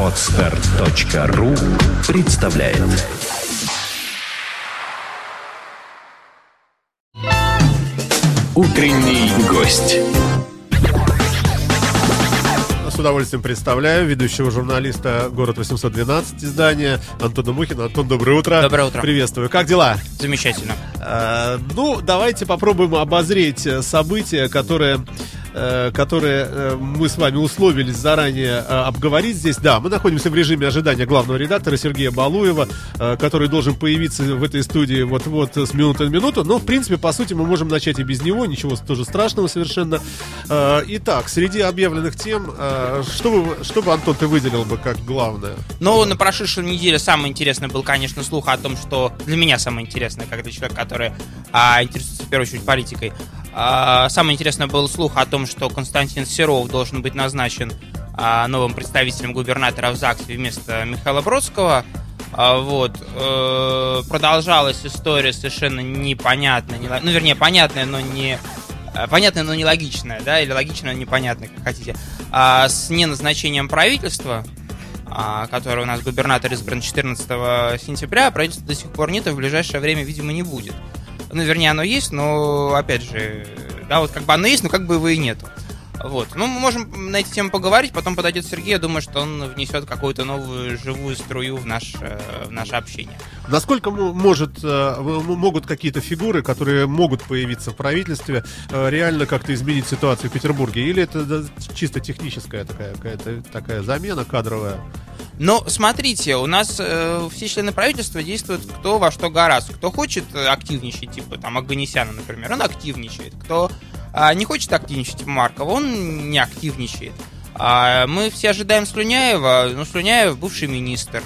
Отстар.ру представляет Утренний гость С удовольствием представляю ведущего журналиста «Город 812» издания Антона Мухина. Антон, доброе утро. Доброе утро. Приветствую. Как дела? Замечательно. Э, ну, давайте попробуем обозреть э, события, которые которые э, мы с вами условились заранее э, обговорить здесь. Да, мы находимся в режиме ожидания главного редактора Сергея Балуева, э, который должен появиться в этой студии вот-вот с минуты на минуту. Но, в принципе, по сути, мы можем начать и без него, ничего тоже страшного совершенно. Э, Итак, среди объявленных тем, э, что, бы, что бы, Антон, ты выделил бы как главное? Ну, на прошедшей неделе самое интересное был, конечно, слух о том, что для меня самое интересное, как для человека, который а, интересуется в первую очередь политикой, самое интересное был слух о том, что Константин Серов должен быть назначен а, новым представителем губернатора в ЗАГСе вместо Михаила Бродского. А, вот. Э, продолжалась история совершенно непонятная, не, ну, вернее, понятная, но не э, понятная, но нелогичная, да, или логичная, но непонятная, как хотите, а, с неназначением правительства, а, который у нас губернатор избран 14 сентября, а правительства до сих пор нет и в ближайшее время, видимо, не будет. Ну, вернее, оно есть, но, опять же, да, вот как бы оно есть, но как бы его и нету. Вот. Ну, мы можем на эти темы поговорить, потом подойдет Сергей, я думаю, что он внесет какую-то новую живую струю в, наш, э, в наше общение. Насколько может, э, могут какие-то фигуры, которые могут появиться в правительстве, э, реально как-то изменить ситуацию в Петербурге? Или это чисто техническая такая, какая-то такая замена кадровая? Ну, смотрите, у нас э, все члены правительства действуют кто во что гораздо. Кто хочет активничать, типа там Аганесяна, например, он активничает. Кто э, не хочет активничать, Маркова, он не активничает. А мы все ожидаем Слюняева, ну, Слюняев бывший министр.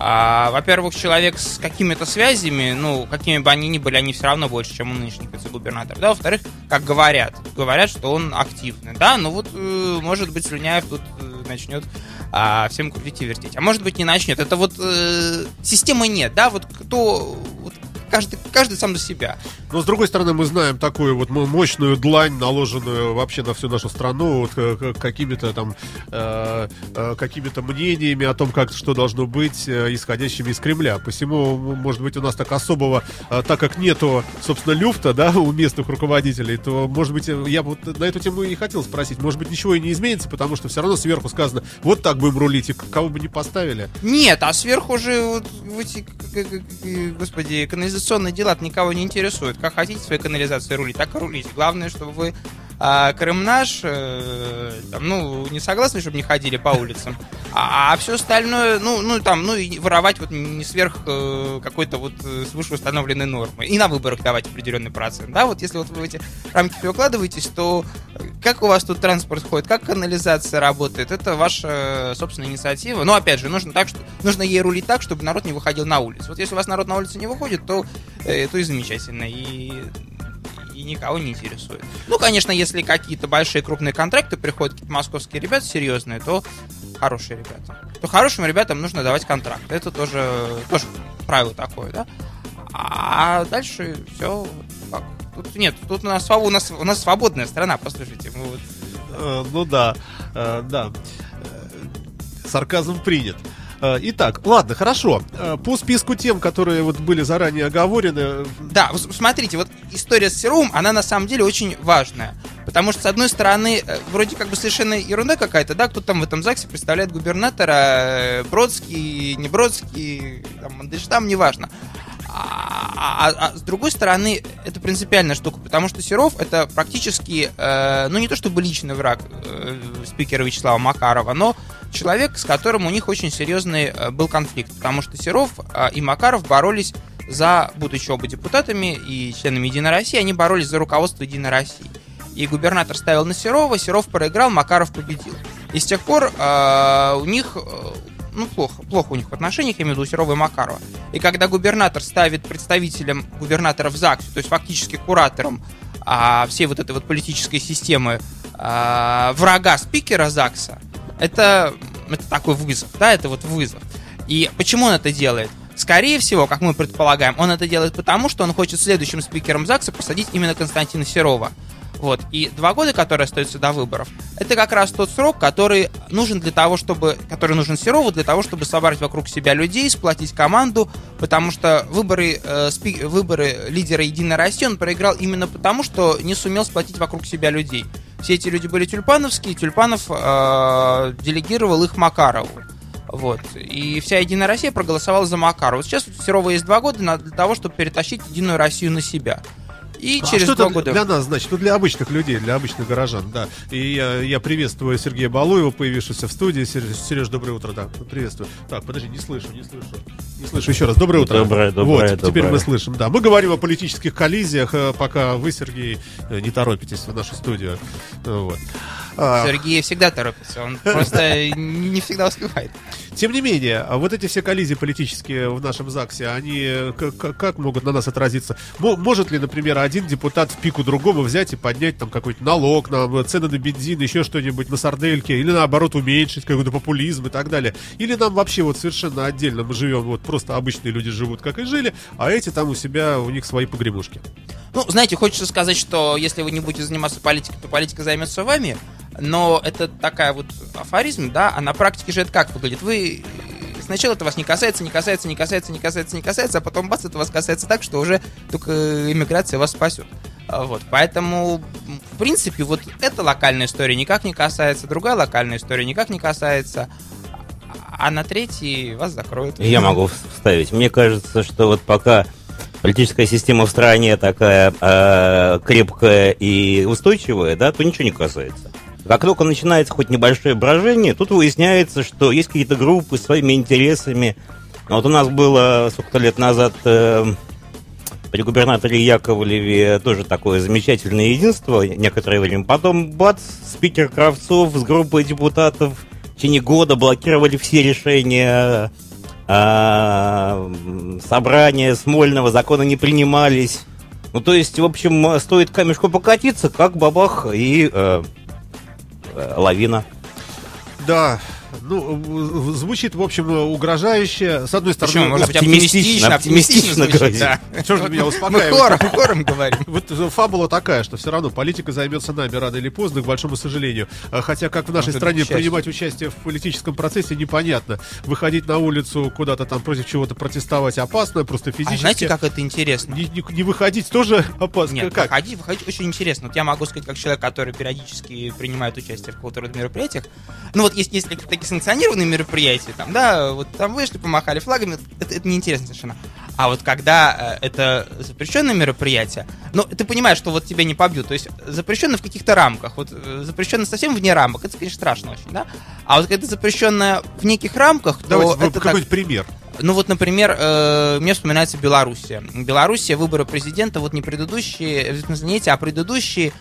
А, во-первых, человек с какими-то связями, ну, какими бы они ни были, они все равно больше, чем у нынешних вице-губернаторов. Да, во-вторых, как говорят, говорят, что он активный. Да, ну вот, э, может быть, Слюняев тут э, начнет а, всем крутить и вертеть. А может быть, не начнет. Это вот э, системы нет, да, вот кто вот, каждый, каждый сам за себя. Но с другой стороны, мы знаем такую вот мощную длань, наложенную вообще на всю нашу страну, вот, э, какими-то там э, э, какими-то мнениями о том, как что должно быть, э, исходящими из Кремля. Посему, может быть, у нас так особого, э, так как нету, собственно, люфта, да, у местных руководителей, то, может быть, я вот на эту тему и хотел спросить, может быть, ничего и не изменится, потому что все равно сверху сказано, вот так будем рулить, и кого бы не поставили. Нет, а сверху же вот, эти, господи, канализационные дела никого не интересуют как хотите своей канализацией рулить, так и рулите. Главное, чтобы вы а, Крым наш, э, там, ну, не согласны, чтобы не ходили по улицам, а, а все остальное, ну, ну, там, ну, и воровать вот не сверх э, какой-то вот э, свыше установленной нормы. И на выборах давать определенный процент, да, вот если вот вы в эти рамки укладываетесь, то как у вас тут транспорт ходит, как канализация работает, это ваша собственная инициатива. Но, опять же, нужно так, что, нужно ей рулить так, чтобы народ не выходил на улицу. Вот если у вас народ на улицу не выходит, то, то и замечательно. И и никого не интересует. Ну, конечно, если какие-то большие крупные контракты приходят, какие-то московские ребята серьезные, то хорошие ребята. То хорошим ребятам нужно давать контракт. Это тоже, тоже правило такое, да? А дальше все как? Тут нет, тут у нас, у нас, у нас свободная страна, послушайте. Мы вот... Э, ну да, э, да. Э, сарказм принят. Э, итак, ладно, хорошо. Э, по списку тем, которые вот были заранее оговорены... Да, смотрите, вот история с Серум, она на самом деле очень важная. Потому что, с одной стороны, э, вроде как бы совершенно ерунда какая-то, да, кто там в этом ЗАГСе представляет губернатора, Бродский, не Бродский, там, Мандельштам, неважно. А, а, а, с другой стороны, это принципиальная штука, потому что Серов это практически, э, ну не то чтобы личный враг э, спикера Вячеслава Макарова, но человек, с которым у них очень серьезный э, был конфликт, потому что Серов э, и Макаров боролись за, будучи оба депутатами и членами Единой России, они боролись за руководство Единой России. И губернатор ставил на Серова, Серов проиграл, Макаров победил. И с тех пор э, у них э, ну, плохо, плохо у них в отношениях, я имею в виду Серова и Макарова. И когда губернатор ставит представителем губернатора в ЗАГС, то есть фактически куратором а, всей вот этой вот политической системы а, врага спикера ЗАГСа, это, это такой вызов, да, это вот вызов. И почему он это делает? Скорее всего, как мы предполагаем, он это делает потому, что он хочет следующим спикером ЗАГСа посадить именно Константина Серова. Вот. И два года, которые остаются до выборов, это как раз тот срок, который нужен для того, чтобы, который нужен Серову для того, чтобы собрать вокруг себя людей, сплотить команду, потому что выборы, э, спи, выборы лидера Единой России он проиграл именно потому, что не сумел сплотить вокруг себя людей. Все эти люди были тюльпановские, Тюльпанов э, делегировал их Макарову. Вот. И вся Единая Россия проголосовала за Макарова. Сейчас у Серова есть два года для того, чтобы перетащить Единую Россию на себя. И а через что два это года... для нас значит? Ну, для обычных людей, для обычных горожан, да. И я, я приветствую Сергея Балуева, появившегося в студии. Сереж, Сереж, доброе утро, да, приветствую. Так, подожди, не слышу, не слышу. Не слышу еще раз. Доброе утро. Доброе, доброе, Вот, теперь доброе. мы слышим, да. Мы говорим о политических коллизиях, э, пока вы, Сергей, э, не торопитесь в нашу студию. Вот. А, Сергей всегда торопится, он просто не всегда успевает. Тем не менее, а вот эти все коллизии политические в нашем ЗАГСе, они как могут на нас отразиться? Мо- Может ли, например, один депутат в пику другому взять и поднять там какой-то налог на цены на бензин, еще что-нибудь на сардельки, или наоборот уменьшить какой-то популизм и так далее? Или нам вообще вот совершенно отдельно мы живем, вот просто обычные люди живут, как и жили, а эти там у себя, у них свои погремушки? Ну, знаете, хочется сказать, что если вы не будете заниматься политикой, то политика займется вами. Но это такая вот афоризм, да, а на практике же это как выглядит? Вы э, сначала это вас не касается, не касается, не касается, не касается, не касается, а потом бац, это вас касается так, что уже только иммиграция вас спасет. А, Вот, поэтому, в принципе, вот эта локальная история никак не касается, другая локальная история никак не касается, а на третьей вас закроют. Я могу вставить. Мне кажется, что вот пока политическая система в стране такая э, крепкая и устойчивая, да, то ничего не касается. Как только начинается хоть небольшое брожение, тут выясняется, что есть какие-то группы с своими интересами. Вот у нас было сколько лет назад э, при губернаторе Яковлеве тоже такое замечательное единство некоторое время. Потом, бац, спикер Кравцов с группой депутатов в течение года блокировали все решения а, собрания Смольного, законы не принимались. Ну, то есть, в общем, стоит камешку покатиться, как бабах и э, э, лавина. Да, ну, звучит, в общем, угрожающе. С одной стороны, Почему? Может быть, оптимистично, оптимистично, оптимистично звучит, говорить. да. Что же меня Мы успокаивает? хором, хором говорим. Вот э, фабула такая, что все равно политика займется нами рано или поздно, к большому сожалению. А Хотя как в нашей стране принимать участие в политическом процессе непонятно. Выходить на улицу куда-то там против чего-то протестовать опасно, просто А физически. знаете, как это интересно? Не, не- не выходить тоже опасно. Нет, как? выходить, выходить очень интересно. Вот я могу сказать, как человек, который периодически принимает участие в какого-то рода мероприятиях. Ну вот есть, есть такие санкционированные мероприятия, там, да, вот там вышли, помахали флагами, это, это неинтересно совершенно. А вот когда э, это запрещенное мероприятие, ну, ты понимаешь, что вот тебя не побьют, то есть запрещено в каких-то рамках, вот э, запрещено совсем вне рамок, это, конечно, страшно очень, да? А вот когда запрещено в неких рамках, то Давайте это так- какой-нибудь пример. ну вот, например, э, мне вспоминается Белоруссия. Белоруссия, выборы президента, вот не предыдущие, э, эти, а предыдущие,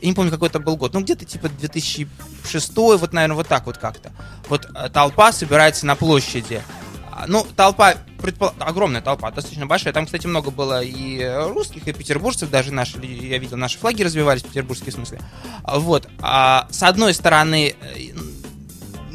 я не помню, какой это был год, ну где-то типа 2006, вот, наверное, вот так вот как-то. Вот э, толпа собирается на площади. А, Ну, толпа, предпол- огромная толпа, достаточно большая. Там, кстати, много было и русских, и петербуржцев, даже наши, я видел, наши флаги развивались, петербургские в смысле. Вот. А, с одной стороны,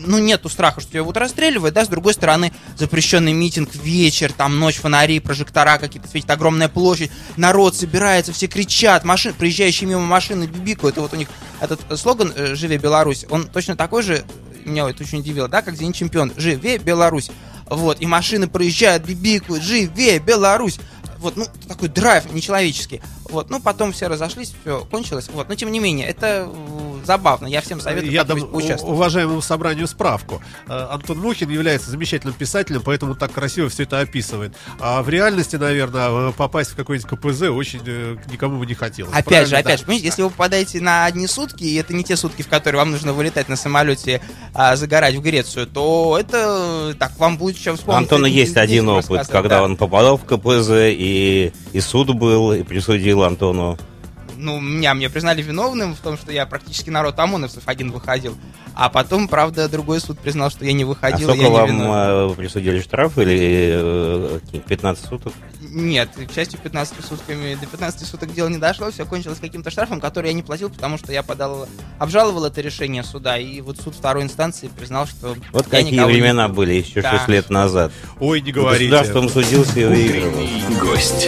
ну, нету страха, что тебя будут расстреливать, да, с другой стороны, запрещенный митинг, вечер, там, ночь, фонари, прожектора какие-то светят, огромная площадь, народ собирается, все кричат, машин, проезжающие мимо машины бибикают, это вот у них этот э, слоган э, «Живе Беларусь», он точно такой же, меня это очень удивило, да, как День чемпион, «Живе Беларусь», вот, и машины проезжают, бибикают, «Живе Беларусь», вот, ну, такой драйв нечеловеческий. Вот, ну, потом все разошлись, все кончилось. Вот, но тем не менее, это э, забавно. Я всем советую Я дам уважаемому собранию справку. Э, Антон Мухин является замечательным писателем, поэтому так красиво все это описывает. А в реальности, наверное, э, попасть в какой-нибудь КПЗ очень никому бы не хотелось. Опять Правильно? же, опять Да. же, понимаете, если вы попадаете на одни сутки, и это не те сутки, в которые вам нужно вылетать на самолете, а, загорать в Грецию, то это так вам будет чем вспомнить. Антона эти есть один опыт, когда да. он попадал в КПЗ, и, и суд был, и присудил Антону. Ну, меня, мне признали виновным в том, что я практически народ ОМОНовцев один выходил. А потом, правда, другой суд признал, что я не А выходил, сколько я не вам виновен. э, присудили штраф или э, какие, 15 суток? Нет, к счастью, 15 сутками, до 15 суток дело не дошло, все кончилось каким-то штрафом, который я не платил, потому что я подал, обжаловал это решение суда, и вот суд второй инстанции признал, что Вот я какие не времена бил. были еще Да. 6 лет назад. Ой, не говорите. Государством судился и выигрывал. Гость.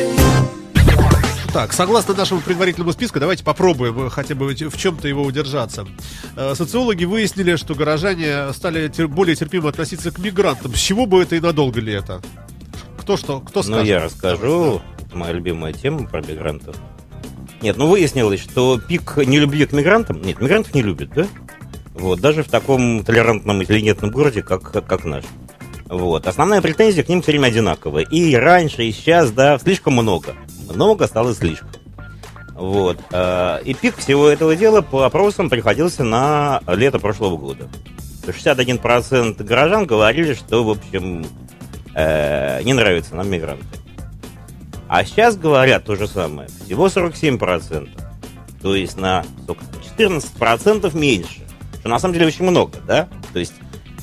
Так, согласно нашему предварительному списку, давайте попробуем хотя бы в чем-то его удержаться. Э, Социологи выяснили, что горожане стали тер- более терпимо относиться к мигрантам. С чего бы это и надолго ли это? Кто что, кто скажет? Ну, я расскажу. Это моя любимая тема про мигрантов. Нет, ну выяснилось, что пик нелюбви к мигрантам... Нет, мигрантов не любят, да? Вот, даже в таком толерантном интеллигентном городе, как, как, как наш. Вот. Основная претензия к ним все время одинаковая. И раньше, и сейчас, да, слишком много. Много стало слишком. Вот. э, И пик всего этого дела по опросам приходился на лето прошлого года. 61% горожан говорили, что, в общем, э, не нравятся нам мигранты. А сейчас говорят то же самое. Всего 47%. То есть на сколько, 14% меньше. Что на самом деле очень много, да? То есть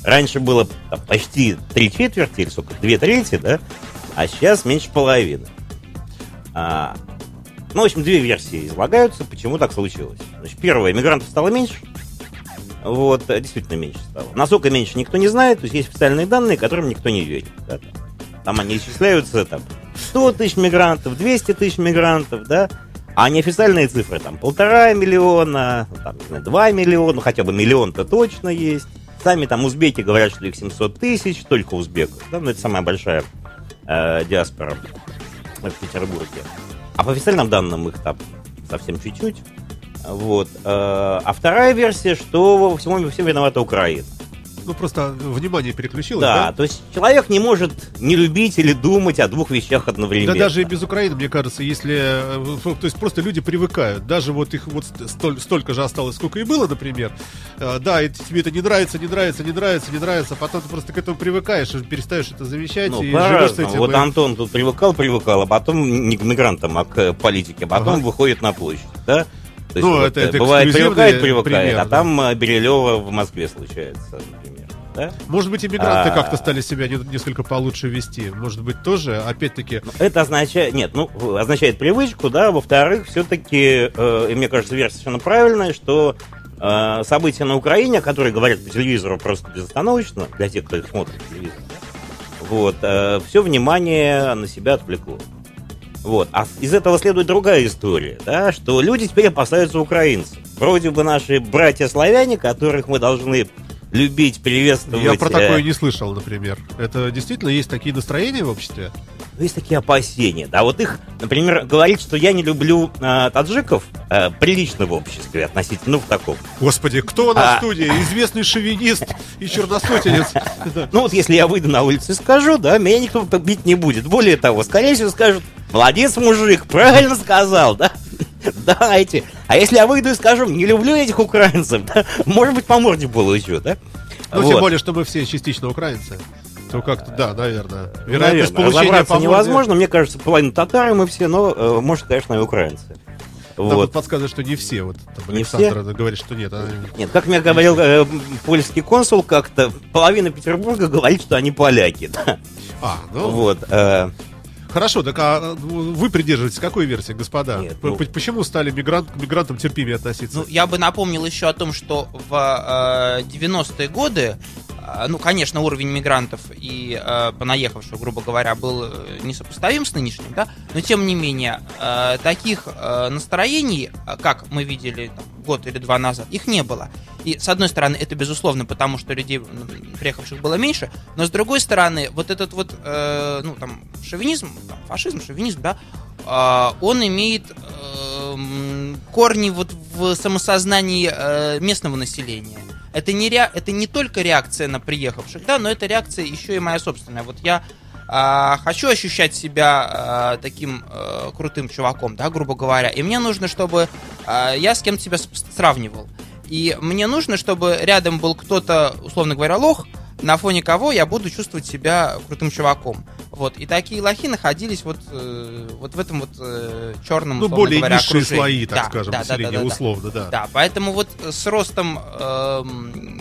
раньше было там, почти три четверти, или сколько, две трети, да? А сейчас меньше половины. А, ну, в общем, две версии излагаются, почему так случилось. Значит, первое, мигрантов стало меньше. Вот, э, действительно меньше стало. Насколько меньше, никто не знает. То есть есть официальные данные, которым никто не верит. да. Там они исчисляются, там, 100 тысяч мигрантов, 200 тысяч мигрантов, да? А неофициальные цифры, там, полтора миллиона, там, не знаю, 2 миллиона, ну, хотя бы миллион-то точно есть. Сами там узбеки говорят, что их 700 тысяч, только узбеков, да? Ну, это самая большая э, диаспора в Петербурге. А по официальным данным их там совсем чуть-чуть. Вот. э, А вторая версия, что во всему во всем виновата Украина. Ну, просто внимание переключилось, Да, да? то есть человек не может не любить или думать о двух вещах Да одновременно. даже и без Украины, мне кажется, если... э, То есть просто люди привыкают. Даже вот их вот столь- столько же осталось, сколько и было, например. Э, Да, и тебе это не нравится, не нравится, не нравится, не нравится. а Потом ты просто к этому привыкаешь, перестаешь это замечать Ну, и живешь с этим. Вот и- Антон тут привыкал, привыкал, а потом не к мигрантам, а к политике. А потом Ага. выходит на площадь, да? То Ну, вот, это- э, это бывает привыкает, привыкает, пример, а да. там Берилева в Москве случается. Да? Может быть, иммигранты А. как-то стали себя не- несколько получше вести. Может быть, тоже, опять-таки... Ну, Это означает, нет, ну, означает привычку, да, во-вторых, все-таки, э, и мне кажется, версия совершенно правильная, что э, события на Украине, которые говорят по телевизору просто безостановочно, для тех, кто их смотрит да, вот, все внимание на себя отвлекло. Вот. А из этого следует другая история, да, что люди теперь опасаются украинцев. Вроде бы наши братья-славяне, которых мы должны любить, приветствовать. Я про э, такое не слышал, например. Это действительно есть такие настроения в обществе? Ну, Есть такие опасения, да. Вот их, например, говорить, что я не люблю э, таджиков, э, прилично в обществе относительно, ну, в таком. Господи, кто на А. студии? Известный шовинист и черносотенец. Ну, вот если я выйду на улицу и скажу, да, меня никто бить не будет. Более того, скорее всего, скажут, молодец, мужик, правильно сказал, да. Да, эти. А если я выйду и скажу, не люблю этих украинцев, да, может быть, по морде получу, да? Ну, Вот. тем более, что мы все частично украинцы. То как-то, да, наверное. Вероятность наверное, получения разобраться по морде- невозможно. Мне кажется, половину татары мы все, но, э, может, конечно, и украинцы. Нам Вот. тут подсказывает, что не все. Вот там Не Александр говорит, что нет. она- Нет, как мне говорил э, польский консул как-то, половина Петербурга говорит, что они поляки. Да? А, ну, Вот. э, хорошо, так а вы придерживаетесь какой версии, господа? Нет, ну- Почему стали мигрант, к мигрантам терпимее относиться? Ну, я бы напомнил еще о том, что в э, 90-е годы, э, ну, конечно, уровень мигрантов и э, понаехавших, грубо говоря, был э, несопоставим с нынешним, да, но тем не менее, э, таких э, настроений, как мы видели там, год или два назад, их не было. И, с одной стороны, это безусловно, потому что людей, ну, приехавших было меньше, но с другой стороны, вот этот вот, э, ну, там, шовинизм, там, фашизм, шовинизм, да, а, он имеет эм, корни вот в самосознании э, местного населения. Это не, ре... это не только реакция на приехавших, да, но это реакция еще и моя собственная. Вот я а, хочу ощущать себя а, таким э, крутым чуваком, да, грубо говоря, и мне нужно, чтобы а, я с кем-то себя сравнивал. И мне нужно, чтобы рядом был кто-то, условно говоря, лох, на фоне кого я буду чувствовать себя крутым чуваком. Вот. И такие лохи находились вот, э, вот в этом вот э, черном, Ну, более говоря, низшие окружении. слои, так Да, скажем, да, населения, да, да, да. условно, да. Да, поэтому вот с ростом эм,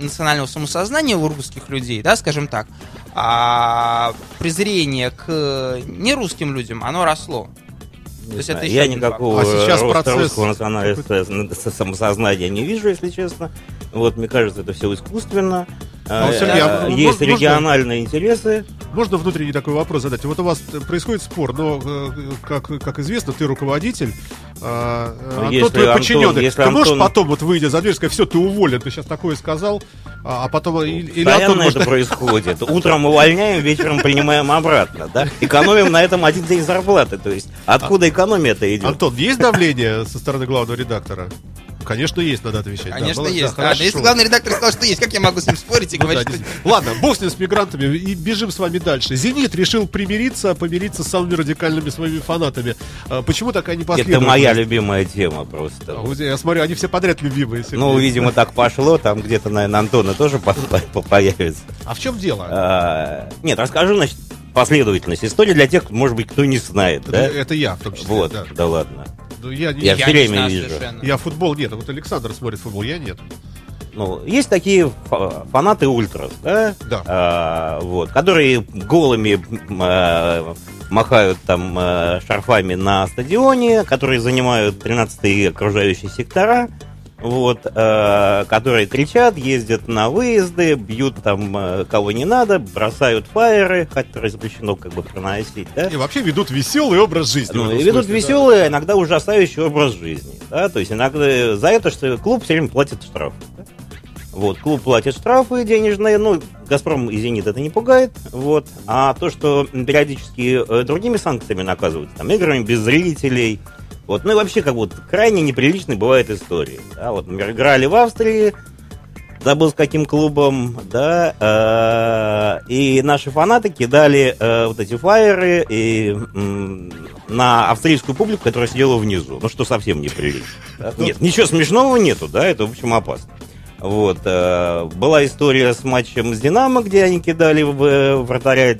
национального самосознания у русских людей, да, скажем так, а презрение к нерусским людям, оно росло. не То есть это я никакого А сейчас роста процесс русского национального с- самосознания не вижу, если честно. Вот, мне кажется, это все искусственно. А, Сергей, а можно- Есть можно- региональные интересы. Можно внутренний такой вопрос задать? Вот у вас происходит спор, но, э, как, как известно, ты руководитель, а, Антон если твой Антон- подчиненный. если Ты можешь Антон- потом, вот выйдя за дверь, сказать, все, ты уволен, ты сейчас такое сказал, а, а потом... Или Антон может... это происходит. Утром увольняем, вечером принимаем обратно, да? Экономим на этом один день зарплаты. То есть откуда экономия-то идет? Антон, есть давление со стороны главного редактора? Конечно, есть, надо отвечать. Да, Конечно, было- да, есть. Да, хорошо. да, если главный редактор сказал, что есть, как я могу с ним спорить и Ну да, говорить, что... действительно. Ладно, бог с ним, с мигрантами, и бежим с вами дальше. «Зенит» решил примириться, помириться с самыми радикальными своими фанатами. А, Почему такая Это непоследовательность? моя любимая тема просто. А, вот Я смотрю, они все подряд любимые. Ну, видимо, так пошло, там где-то, наверное, Антона тоже по- по- появится. А в чем дело? А, Нет, расскажу, значит, последовательность истории для тех, может быть, кто не знает, Это, да? это я, в том числе. Вот, да. да ладно. Ну, я, Я не время знаю вижу. совершенно. я футбол нет. а Вот Александр смотрит футбол, я нет. Ну, есть такие фа- фанаты ультрас, да? Да. А, вот, которые голыми а, махают там а, шарфами на стадионе, которые занимают 13 окружающие сектора, вот, а, которые кричат, ездят на выезды, бьют там а, кого не надо, бросают фаеры, которые запрещено как бы проносить, да? И вообще ведут веселый образ жизни. Ну, и ведут смысле, да. веселый, а иногда ужасающий образ жизни. Да? То есть иногда за это, что клуб все время платит штраф. да. Вот, клуб платит штрафы денежные, ну, Газпром и Зенит это не пугает, вот. А то, что периодически э, другими санкциями наказывают, там, играми без зрителей, вот, ну и вообще, как вот, крайне неприличной бывают истории. Да? Вот, например, играли в Австрии, забыл с каким клубом, да, э, и наши фанаты кидали э, вот эти фаеры и, м, на австрийскую публику, которая сидела внизу, ну что совсем неприлично. да. Нет, ничего смешного нету, да, это, в общем, опасно. Вот, э, была история с матчем с Динамо, где они кидали в э, вратаря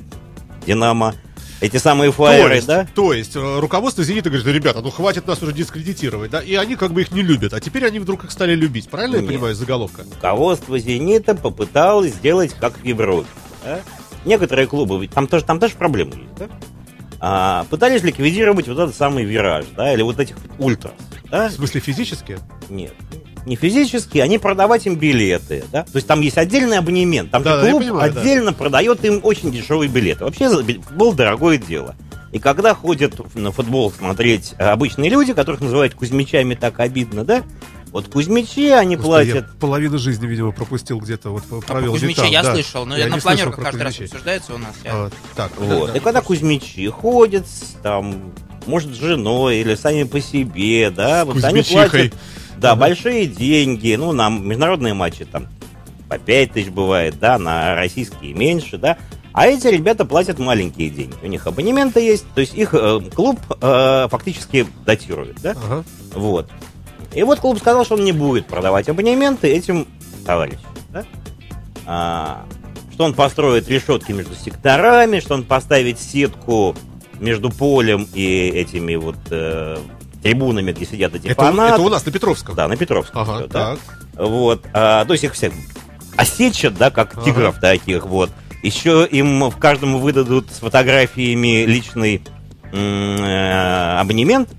Динамо эти самые То фаеры, есть, да? то есть э, руководство «Зенита» говорит, ребята, ну хватит нас уже дискредитировать, да, и они как бы их не любят, а теперь они вдруг их стали любить, правильно я Нет. понимаю, из заголовка? руководство «Зенита» попыталось сделать как в Европе. да. Некоторые клубы, ведь там тоже, там тоже проблемы есть, да? А, пытались ликвидировать вот этот самый вираж, да, или вот этих ультрас, да? В смысле физически? Нет, не физически, они продавать им билеты, да? То есть там есть отдельный абонемент, там Да, да, я клуб понимаю, да. отдельно продает им очень дешевые билеты. Вообще футбол дорогое дело. И когда ходят на футбол смотреть э, обычные люди, которых называют кузьмичами, так обидно, да? Вот кузьмичи, они Господи, я платят половину жизни, видимо, пропустил где-то, вот А провел Кузьмиче там, я да. слышал, но Я я на планерках каждый раз Кузьмичей. обсуждается у нас. я- А, так, Вот. да. И когда кузьмичи ходят, там, может, с женой или сами по себе, да, вот они платят, да, Ага. большие деньги, ну, на международные матчи там по 5 тысяч бывает, да, на российские меньше, да, а эти ребята платят маленькие деньги. У них абонементы есть, то есть их э, клуб э, фактически датирует, да, Ага. вот. И вот клуб сказал, что он не будет продавать абонементы этим товарищам. Да? А, что он построит решетки между секторами, что он поставит сетку между полем и этими вот э, трибунами, где сидят эти Это, фанаты. это у нас на Петровском. Да, на Петровском. Ага, всё, да. так. Вот. а, то есть их всех осечат, да, как Ага. тигров таких, вот. Еще им в каждому выдадут с фотографиями личный э, абонемент,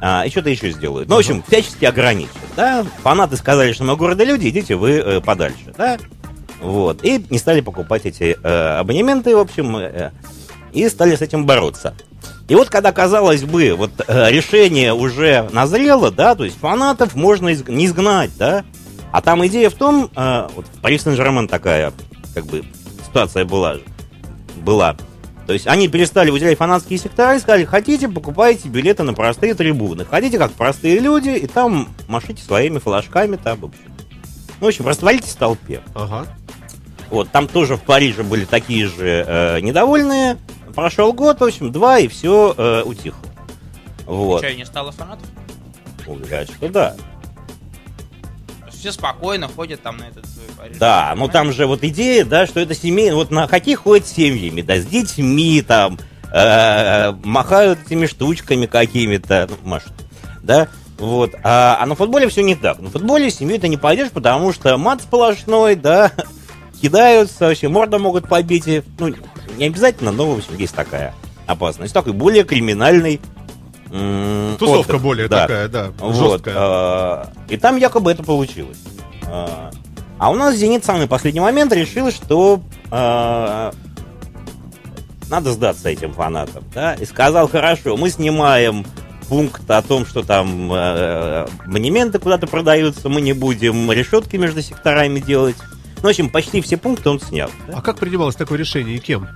а, и что-то еще сделают. Ну, в общем, всячески ограничат, да. Фанаты сказали, что мы города люди, идите вы э, подальше, да. Вот. И не стали покупать эти э, абонементы, в общем, э, и стали с этим бороться. И вот когда, казалось бы, вот э, решение уже назрело, да, то есть фанатов можно изг- не изгнать, да, а там идея в том, э, вот в Сен-Жермен такая, как бы, ситуация была, была. То есть они перестали выделять фанатские сектора и сказали, хотите, покупайте билеты на простые трибуны. Хотите, как простые люди, и там машите своими флажками, там, в общем. Ну, в общем, растворитесь в толпе. Ага. Вот, там тоже в Париже были такие же э, недовольные. Прошел год, в общем, два, и все утихло. Вот. Что, не стало фанатов? Уверяют, что да. Все спокойно ходят там на этот свой Париж. Да, ну там же вот идея, да, что это семейно. Вот на хоккей ходят с семьями, да, с детьми там, э, махают этими штучками какими-то, ну, машут, да. Вот. А, а на футболе все не так. На футболе с семьей ты не пойдешь, потому что мат сплошной, да, кидаются, вообще морда могут побить. и, Ну, не обязательно, но, в общем, есть такая опасность. Такой более криминальный м, Тусовка отдых, более да. такая, да, Вот, жесткая. а, и там якобы это получилось. А, а у нас «Зенит» в самый последний момент решил, что а, надо сдаться этим фанатам, да, и сказал, хорошо, мы снимаем пункт о том, что там э, абонементы куда-то продаются, мы не будем решетки между секторами делать. Ну, в общем, почти все пункты он снял. да. А как принималось такое решение и кем?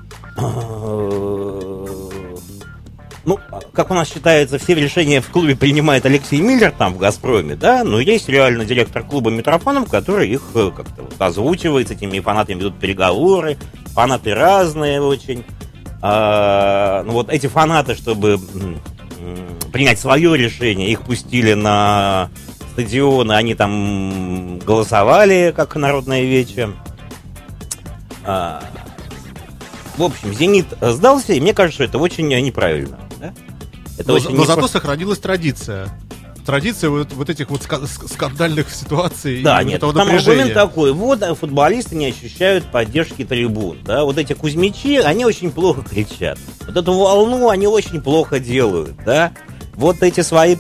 Ну, как у нас считается, все решения в клубе принимает Алексей Миллер там в «Газпроме», да, но есть реально директор клуба Митрофанов, который их э, как-то вот озвучивает, с этими фанатами ведут переговоры, фанаты разные очень. А, ну вот эти фанаты, чтобы принять свое решение, их пустили на стадионы, они там голосовали, как народное вече. А, в общем, «Зенит» сдался, и мне кажется, что это очень э, неправильно. да? Это Но, очень но зато сохранилась традиция. Традиция вот, вот этих вот ска- ск- скандальных ситуаций. Да, нет, там напряжения. аргумент такой, вот а, футболисты не ощущают поддержки трибун, да, вот эти кузьмичи, они очень плохо кричат, вот эту волну они очень плохо делают, да, вот эти свои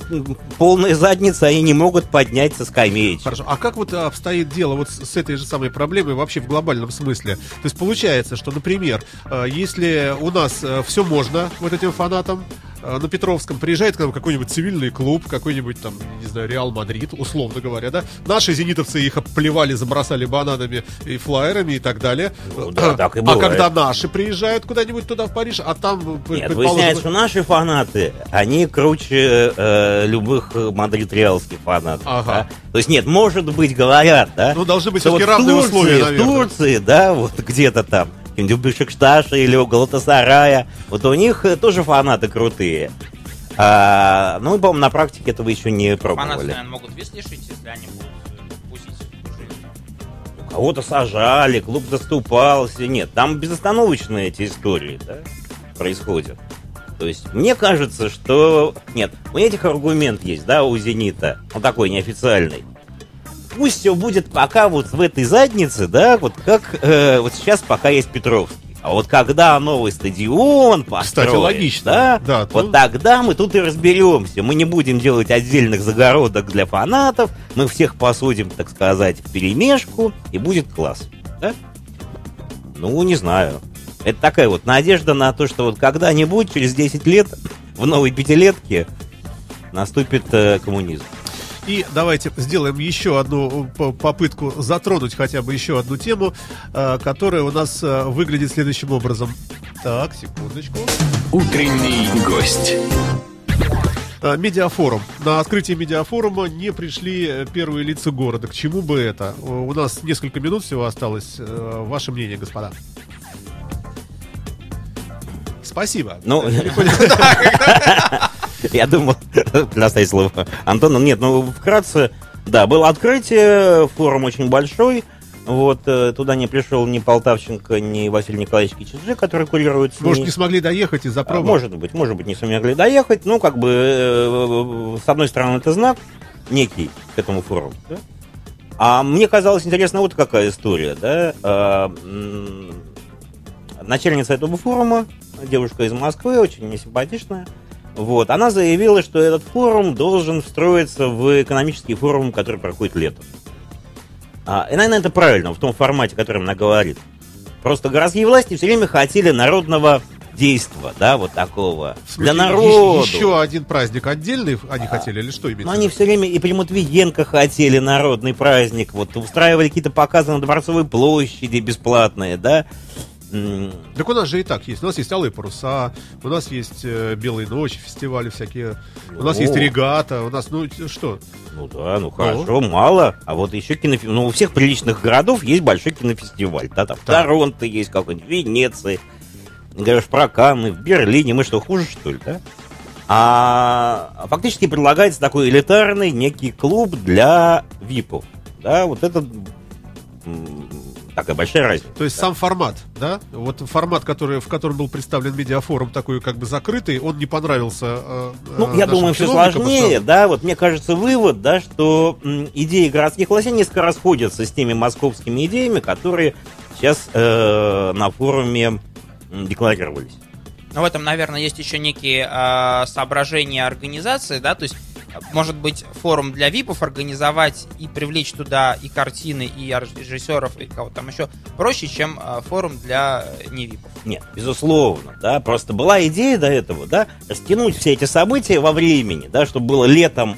полные задницы они не могут поднять со скамеечек. Хорошо. А как вот обстоит дело вот с, этой же самой проблемой вообще в глобальном смысле? То есть получается, что, например, э, если у нас все можно вот этим фанатам, э, на Петровском приезжает к нам какой-нибудь цивильный клуб, какой-нибудь там, не знаю, Реал Мадрид, условно говоря, да? Наши зенитовцы их обплевали, забросали бананами и флайерами и так далее. Ну да, так и а бывает. когда наши приезжают куда-нибудь туда, в Париж, а там, Нет, выясняется, что наши фанаты, они круче э, любых мадрид-реалских фанатов. Ага. да. То есть нет, может быть, говорят, да? Ну, должны быть все-таки вот в равные Турции, условия, В наверное. Турции, да, вот где-то там, где-нибудь в Бешикташе или у Галатасарая, вот у них э, тоже фанаты крутые. А, ну, по-моему, на практике этого еще не Фанаты, пробовали. наверное, могут вес лишить, если они будут э, пустить уже. Кого-то сажали, клуб заступался. Нет, там безостановочные эти истории, да, происходят. То есть, мне кажется, что... Нет, у этих аргумент есть, да, у «Зенита», он такой неофициальный. Пусть все будет пока вот в этой заднице, да, вот как э, вот сейчас пока есть Петровский. А вот когда новый стадион построят, Кстати, логично. да, Да, вот то- тогда мы тут и разберемся. Мы не будем делать отдельных загородок для фанатов, мы всех посудим, так сказать, в перемешку, и будет класс. Да? Ну, не знаю. Это такая вот надежда на то, что вот когда-нибудь, через 10 лет, в новой пятилетке наступит э, коммунизм. И давайте сделаем еще одну п- попытку затронуть хотя бы еще одну тему, э, которая у нас э, выглядит следующим образом. Так, секундочку. Утренний гость. Э, Медиафорум. На открытие медиафорума не пришли э, первые лица города. К чему бы это? Э, У нас несколько минут всего осталось. Э, Ваше мнение, господа. Спасибо. Ну, Я думал, предоставить слово Антону. Нет, ну, вкратце, да, было открытие, форум очень большой. Вот, э, туда не пришел ни Полтавченко, ни Василий Николаевич Кичиджи, который курирует СМИ. Может, не смогли доехать из-за А, пробок? Может быть, может быть, не смогли доехать. Ну, как бы, э, с одной стороны, это знак некий к этому форуму. да? А мне казалось интересно вот какая история, да. А, начальница этого форума, девушка из Москвы, очень мне симпатичная, вот, она заявила, что этот форум должен встроиться в экономический форум, который проходит летом. А, и, наверное, это правильно, в том формате, о котором она говорит. Просто городские власти все время хотели народного действа, да, вот такого. Смысле, Для народа. Еще один праздник отдельный они хотели или что имеется? В они все время и при Матвиенко хотели народный праздник, вот устраивали какие-то показы на Дворцовой площади бесплатные, да. Так у нас же и так есть. У нас есть алые паруса, у нас есть э, белые ночи, фестивали всякие, у нас Ну. есть регата, у нас, ну что? Ну да, ну хорошо, мало. А вот еще кинофестиваль. Ну, у всех приличных городов есть большой кинофестиваль. Да, там в Так. Торонто есть какой-нибудь, в Венеции. Говоришь про Канны, в Берлине. Мы что, хуже, что ли, да? А фактически предлагается такой элитарный некий клуб для ВИПов. Да, вот это м, такая большая разница. То есть сам формат, да? Вот формат, который, в котором был представлен медиафорум, такой как бы закрытый, он не понравился. э, Ну, э, я думаю, все сложнее, да, вот мне кажется, вывод, да, что м, идеи городских властей несколько расходятся с теми московскими идеями, которые сейчас э, на форуме декларировались. Но в этом, наверное, есть еще некие а, соображения организации, да, то есть может быть, форум для ВИПов организовать и привлечь туда и картины, и режиссеров, и кого там еще проще, чем э, форум для не ВИПов. Нет, безусловно, да, просто была идея до этого, да, растянуть все эти события во времени, да, чтобы было летом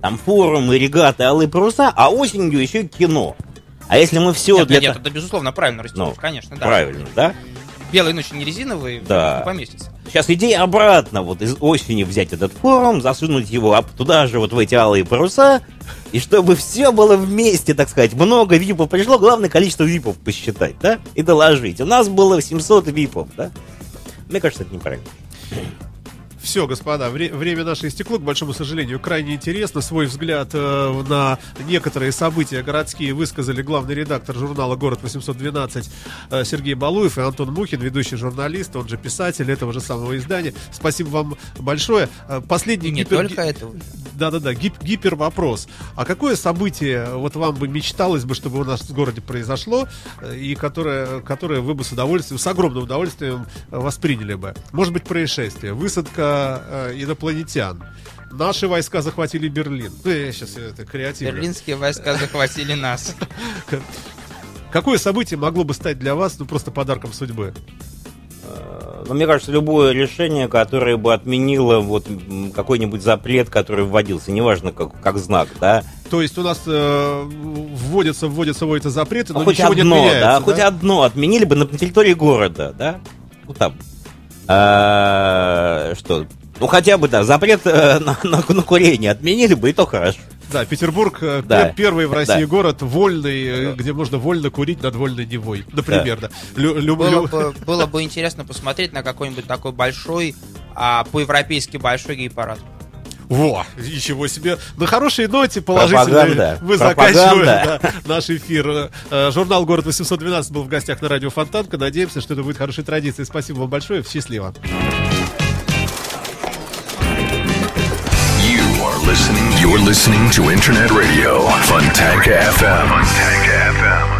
там форумы, регаты, алые паруса, а осенью еще кино. А если мы все нет, для... Нет, это безусловно правильно растянуть, ну, конечно, да. Правильно, да? Белые ночи не резиновые, да. не поместится. Сейчас идея обратно, вот из осени взять этот форум, засунуть его туда же, вот в эти алые паруса, и чтобы все было вместе, так сказать, много випов пришло, главное количество випов посчитать, да, и доложить. У нас было 700 випов, да. Мне кажется, это неправильно. Все, господа, вре- время наше истекло, к большому сожалению. Крайне интересно. Свой взгляд э, на некоторые события городские высказали главный редактор журнала «Город 812» э, Сергей Балуев и Антон Мухин, ведущий журналист, он же писатель этого же самого издания. Спасибо вам большое. Э, последний Не гипер... только этого. Да-да-да, гип- гипер вопрос. А какое событие вот вам бы мечталось бы, чтобы у нас в городе произошло, э, и которое, которое вы бы с удовольствием, с огромным удовольствием э, восприняли бы? Может быть, происшествие, высадка э, инопланетян. Наши войска захватили Берлин. Ну, я сейчас это креативно. Берлинские войска захватили нас. Какое событие могло бы стать для вас, ну, просто подарком судьбы? Но мне кажется, любое решение, которое бы отменило вот какой-нибудь запрет, который вводился, неважно как, как знак, да. То есть у нас э, вводятся, вводятся, вводятся запреты, но ну, хоть ничего одно, не отменяется, да, да? хоть одно отменили бы на территории города, да. Ну там, а, что, ну хотя бы да, запрет э, на, на, на курение отменили бы и то хорошо. Да, Петербург э, Да. первый в России Да. город вольный, э, где можно вольно курить над вольной Невой. Например, да. Лю- лю- Было лю- бы, было бы интересно посмотреть на какой-нибудь такой большой, а, по-европейски большой гей-парад. Во, ничего себе. На хорошей ноте положительной Пропаганда. мы заканчиваем да, наш эфир. Э, Журнал «Город 812» был в гостях на радио Фонтанка. Надеемся, что это будет хорошей традицией. Спасибо вам большое. Счастливо. You're listening to Internet Radio FM. Funtank FM.